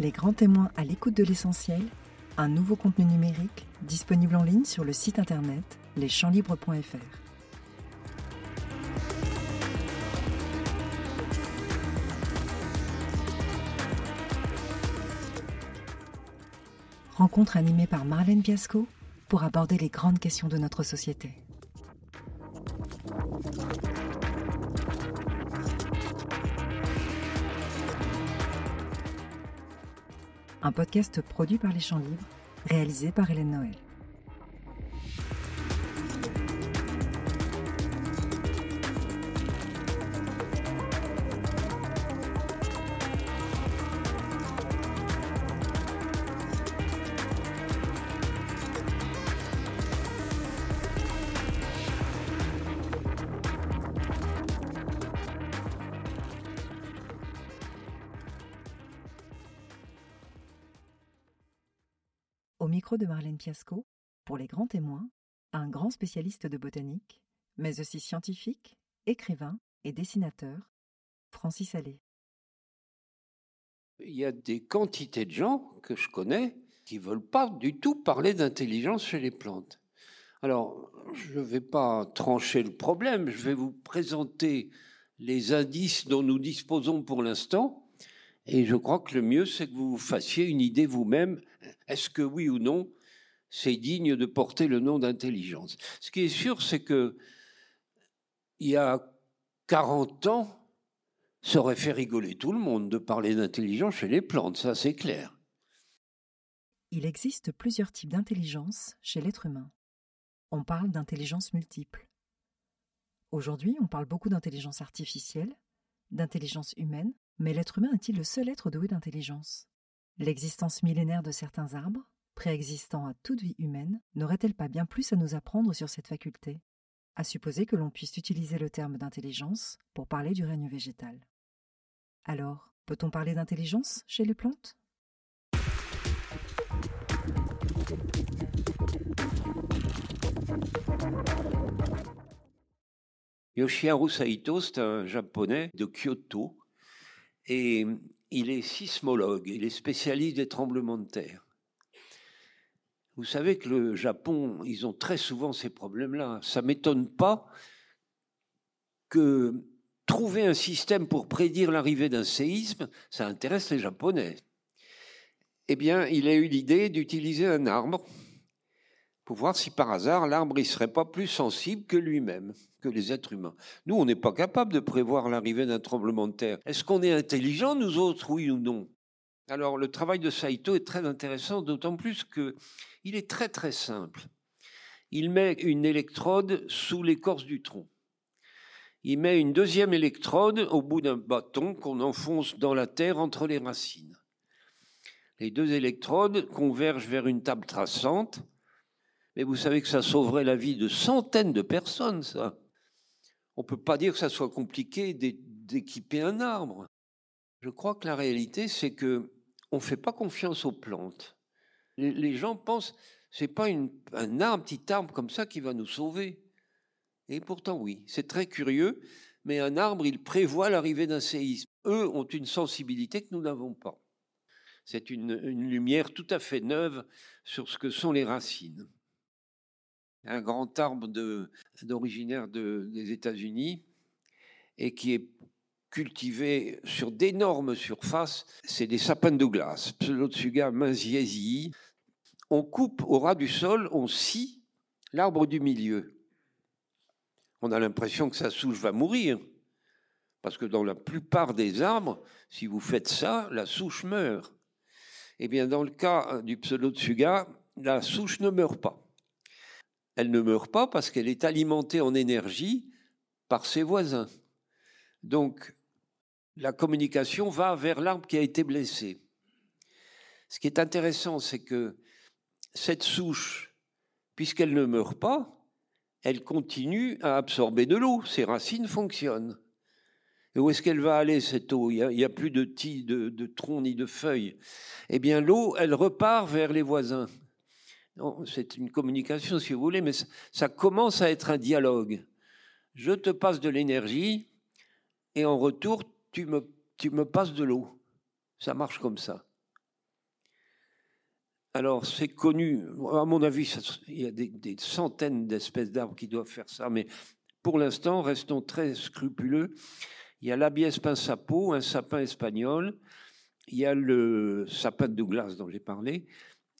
Les grands témoins à l'écoute de l'essentiel, un nouveau contenu numérique disponible en ligne sur le site internet leschampslibres.fr. Rencontre animée par Marlène Piasco pour aborder les grandes questions de notre société. Un podcast produit par Les Champs Libres, réalisé par Hélène Noël. De Marlène Piasco, pour les grands témoins, un grand spécialiste de botanique, mais aussi scientifique, écrivain et dessinateur, Francis Allais. Il y a des quantités de gens que je connais qui veulent pas du tout parler d'intelligence chez les plantes. Alors, je ne vais pas trancher le problème, je vais vous présenter les indices dont nous disposons pour l'instant et je crois que le mieux, c'est que vous vous fassiez une idée vous-même. Est-ce que oui ou non, c'est digne de porter le nom d'intelligence? Ce qui est sûr, c'est que il y a 40 ans, ça aurait fait rigoler tout le monde de parler d'intelligence chez les plantes, ça c'est clair. Il existe plusieurs types d'intelligence chez l'être humain. On parle d'intelligence multiple. Aujourd'hui, on parle beaucoup d'intelligence artificielle, d'intelligence humaine, mais l'être humain est-il le seul être doué d'intelligence? L'existence millénaire de certains arbres, préexistant à toute vie humaine, n'aurait-elle pas bien plus à nous apprendre sur cette faculté? À supposer que l'on puisse utiliser le terme d'intelligence pour parler du règne végétal. Alors, peut-on parler d'intelligence chez les plantes? Yoshiharu Saito, c'est un japonais de Kyoto, et il est sismologue, il est spécialiste des tremblements de terre. Vous savez que le Japon, ils ont très souvent ces problèmes-là. Ça ne m'étonne pas que trouver un système pour prédire l'arrivée d'un séisme, ça intéresse les Japonais. Eh bien, il a eu l'idée d'utiliser un arbre pour voir si par hasard l'arbre ne serait pas plus sensible que lui-même, que les êtres humains. Nous, on n'est pas capable de prévoir l'arrivée d'un tremblement de terre. Est-ce qu'on est intelligent, nous autres, oui ou non? Alors, le travail de Saito est très intéressant, d'autant plus qu'il est très très simple. Il met une électrode sous l'écorce du tronc. Il met une deuxième électrode au bout d'un bâton qu'on enfonce dans la terre entre les racines. Les deux électrodes convergent vers une table traçante mais vous savez que ça sauverait la vie de centaines de personnes, ça. On ne peut pas dire que ça soit compliqué d'équiper un arbre. Je crois que la réalité, c'est que on ne fait pas confiance aux plantes. Les, gens pensent c'est pas un arbre, petit arbre comme ça qui va nous sauver. Et pourtant, oui, c'est très curieux, mais un arbre, il prévoit l'arrivée d'un séisme. Eux ont une sensibilité que nous n'avons pas. C'est une lumière tout à fait neuve sur ce que sont les racines un grand arbre d'originaire des États-Unis et qui est cultivé sur d'énormes surfaces. C'est des sapins de glace, Pseudotsuga. On coupe au ras du sol, on scie l'arbre du milieu. On a l'impression que sa souche va mourir. Parce que dans la plupart des arbres, si vous faites ça, la souche meurt. Eh bien, dans le cas du Pseudotsuga, la souche ne meurt pas elle ne meurt pas parce qu'elle est alimentée en énergie par ses voisins. Donc, la communication va vers l'arbre qui a été blessé. Ce qui est intéressant, c'est que cette souche, puisqu'elle ne meurt pas, elle continue à absorber de l'eau. Ses racines fonctionnent. Et où est-ce qu'elle va aller, cette eau? Il n'y a, plus de, de, de ni de feuilles. Eh bien, l'eau, elle repart vers les voisins c'est une communication si vous voulez, mais ça commence à être un dialogue. Je te passe de l'énergie et en retour, tu me, passes de l'eau. Ça marche comme ça. Alors, c'est connu, à mon avis, il y a des, centaines d'espèces d'arbres qui doivent faire ça, mais pour l'instant, restons très scrupuleux. Il y a l'abies pinsapo, un sapin espagnol, il y a le sapin de Douglas dont j'ai parlé,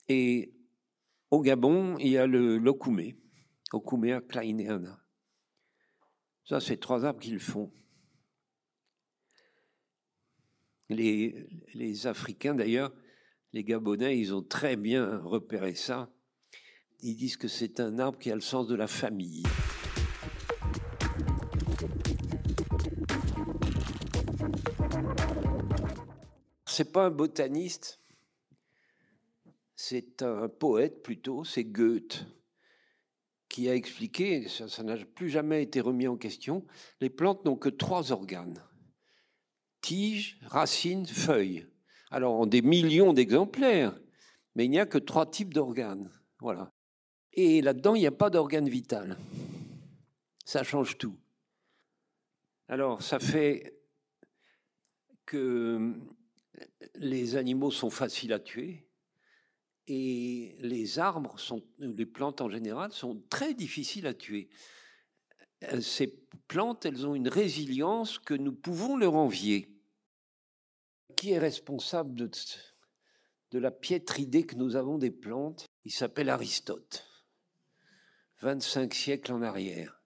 et au Gabon, il y a le lokoumé, Okumea kleineana. Ça, c'est trois arbres qui le font. Les, les Africains, d'ailleurs, les Gabonais, ils ont très bien repéré ça. Ils disent que c'est un arbre qui a le sens de la famille. C'est pas un botaniste, c'est un poète plutôt, c'est Goethe, qui a expliqué, ça n'a plus jamais été remis en question, les plantes n'ont que trois organes tige, racines, feuilles alors en des millions d'exemplaires, mais il n'y a que trois types d'organes. Voilà. Et là-dedans, il n'y a pas d'organe vital. Ça change tout. Alors, ça fait que les animaux sont faciles à tuer et les arbres, sont, les plantes en général, sont très difficiles à tuer. Ces plantes, elles ont une résilience que nous pouvons leur envier qui est responsable de, de la piètre idée que nous avons des plantes? Il s'appelle Aristote, 25 siècles en arrière.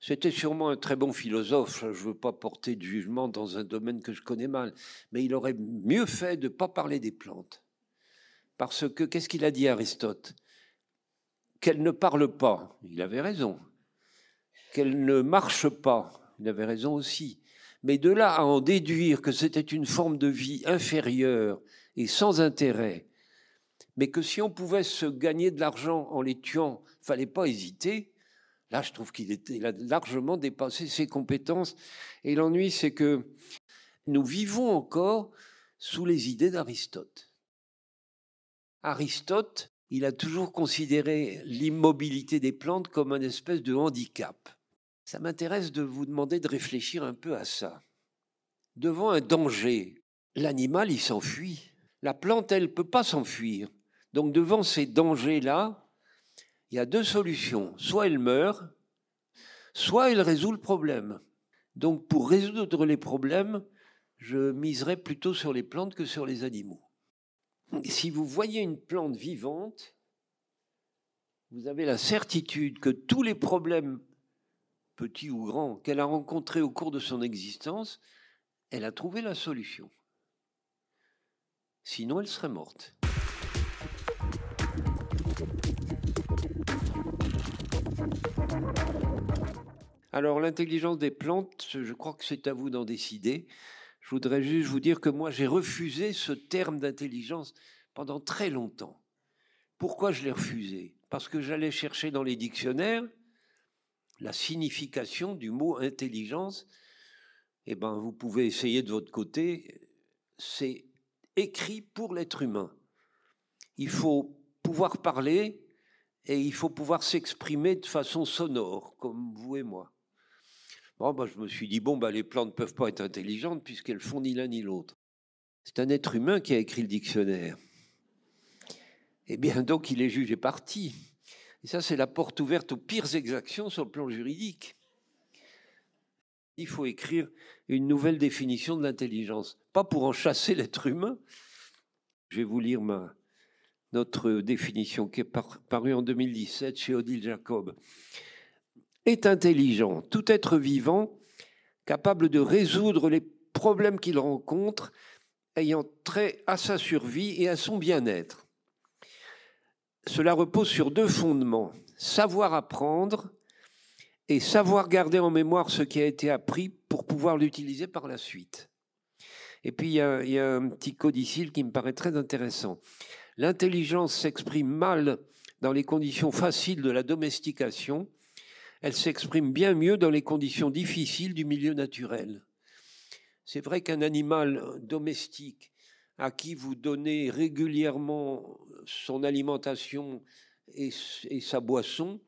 C'était sûrement un très bon philosophe, je ne veux pas porter de jugement dans un domaine que je connais mal, mais il aurait mieux fait de ne pas parler des plantes. Parce que, qu'est-ce qu'il a dit Aristote? Qu'elles ne parlent pas, il avait raison. Qu'elles ne marchent pas, il avait raison aussi. Mais de là à en déduire que c'était une forme de vie inférieure et sans intérêt, mais que si on pouvait se gagner de l'argent en les tuant, fallait pas hésiter. Là, je trouve qu'il a largement dépassé ses compétences. Et l'ennui, c'est que nous vivons encore sous les idées d'Aristote. Aristote, il a toujours considéré l'immobilité des plantes comme un espèce de handicap. Ça m'intéresse de vous demander de réfléchir un peu à ça. Devant un danger, l'animal, il s'enfuit. La plante, elle ne peut pas s'enfuir. Donc devant ces dangers-là, il y a deux solutions. Soit elle meurt, soit elle résout le problème. Donc pour résoudre les problèmes, je miserai plutôt sur les plantes que sur les animaux. Si vous voyez une plante vivante, vous avez la certitude que tous les problèmes petit ou grand, qu'elle a rencontré au cours de son existence, elle a trouvé la solution. Sinon, elle serait morte. Alors, l'intelligence des plantes, je crois que c'est à vous d'en décider. Je voudrais juste vous dire que moi, j'ai refusé ce terme d'intelligence pendant très longtemps. Pourquoi je l'ai refusé? Parce que j'allais chercher dans les dictionnaires la signification du mot intelligence, eh ben, vous pouvez essayer de votre côté. C'est écrit pour l'être humain. Il faut pouvoir parler et il faut pouvoir s'exprimer de façon sonore, comme vous et moi. Bon, je me suis dit, bon, ben, les plantes ne peuvent pas être intelligentes puisqu'elles font ni l'un ni l'autre. C'est un être humain qui a écrit le dictionnaire. Eh bien, donc, il est jugé parti. Et ça, c'est la porte ouverte aux pires exactions sur le plan juridique. Il faut écrire une nouvelle définition de l'intelligence, pas pour en chasser l'être humain. Je vais vous lire notre définition qui est parue en 2017 chez Odile Jacob. Est intelligent, tout être vivant capable de résoudre les problèmes qu'il rencontre, ayant trait à sa survie et à son bien-être cela repose sur deux fondements, savoir apprendre et savoir garder en mémoire ce qui a été appris pour pouvoir l'utiliser par la suite. Et puis il y, a, un petit codicile qui me paraît très intéressant. L'intelligence s'exprime mal dans les conditions faciles de la domestication, elle s'exprime bien mieux dans les conditions difficiles du milieu naturel. C'est vrai qu'un animal domestique à qui vous donnez régulièrement son alimentation et, sa boisson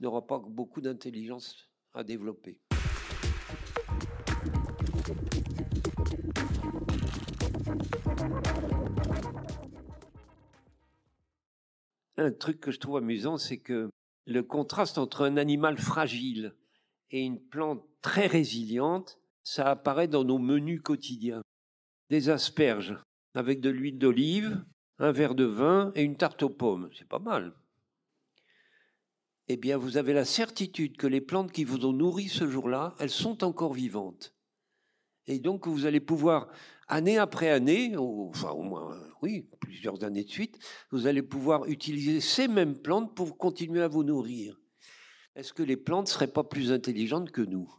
n'aura pas beaucoup d'intelligence à développer. un truc que je trouve amusant, c'est que le contraste entre un animal fragile et une plante très résiliente, ça apparaît dans nos menus quotidiens. Des asperges avec de l'huile d'olive, un verre de vin et une tarte aux pommes. C'est pas mal. Eh bien, vous avez la certitude que les plantes qui vous ont nourri ce jour-là, elles sont encore vivantes. Et donc, vous allez pouvoir, année après année, enfin au moins, oui, plusieurs années de suite, vous allez pouvoir utiliser ces mêmes plantes pour continuer à vous nourrir. Est-ce que les plantes ne seraient pas plus intelligentes que nous?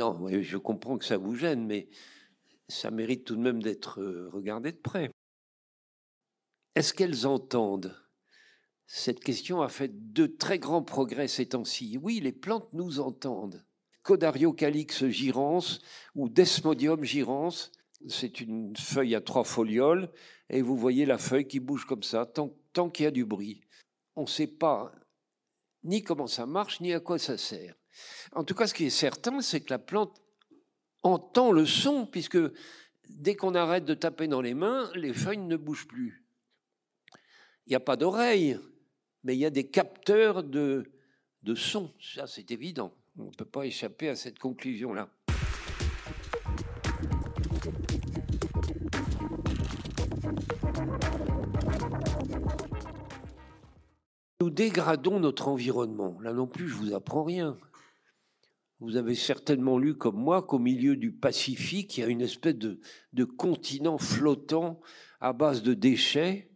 Non, je comprends que ça vous gêne, mais ça mérite tout de même d'être euh, regardé de près. Est-ce qu'elles entendent? Cette question a fait de très grands progrès ces temps-ci. Oui, les plantes nous entendent. Codariocalix girans ou Desmodium girans, c'est une feuille à trois folioles, et vous voyez la feuille qui bouge comme ça, tant, tant qu'il y a du bruit. On ne sait pas ni comment ça marche, ni à quoi ça sert. En tout cas, ce qui est certain, c'est que la plante entend le son, puisque dès qu'on arrête de taper dans les mains, les feuilles ne bougent plus. Il n'y a pas d'oreille, mais il y a des capteurs de, de son. Ça, c'est évident. On ne peut pas échapper à cette conclusion-là. Nous dégradons notre environnement. Là non plus, je vous apprends rien. Vous avez certainement lu comme moi qu'au milieu du Pacifique, il y a une espèce de, de continent flottant à base de déchets.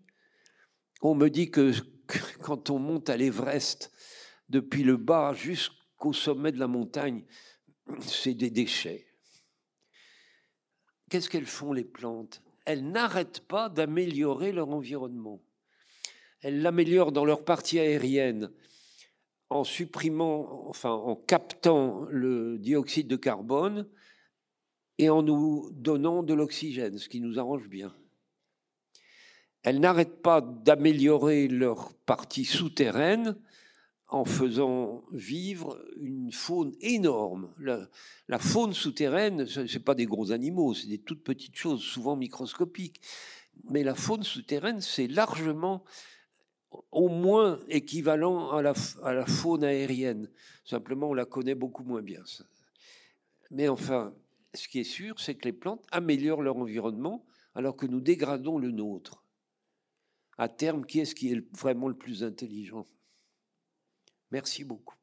On me dit que quand on monte à l'Everest, depuis le bas jusqu'au sommet de la montagne, c'est des déchets. Qu'est-ce qu'elles font les plantes? Elles n'arrêtent pas d'améliorer leur environnement. Elles l'améliorent dans leur partie aérienne en supprimant, enfin en captant le dioxyde de carbone et en nous donnant de l'oxygène, ce qui nous arrange bien. Elles n'arrêtent pas d'améliorer leur partie souterraine en faisant vivre une faune énorme. La, faune souterraine, ce n'est pas des gros animaux, c'est des toutes petites choses, souvent microscopiques. Mais la faune souterraine, c'est largement au moins équivalent à la, à la, faune aérienne. Simplement, on la connaît beaucoup moins bien. Mais enfin, ce qui est sûr, c'est que les plantes améliorent leur environnement alors que nous dégradons le nôtre. À terme, qui est-ce qui est vraiment le plus intelligent? Merci beaucoup.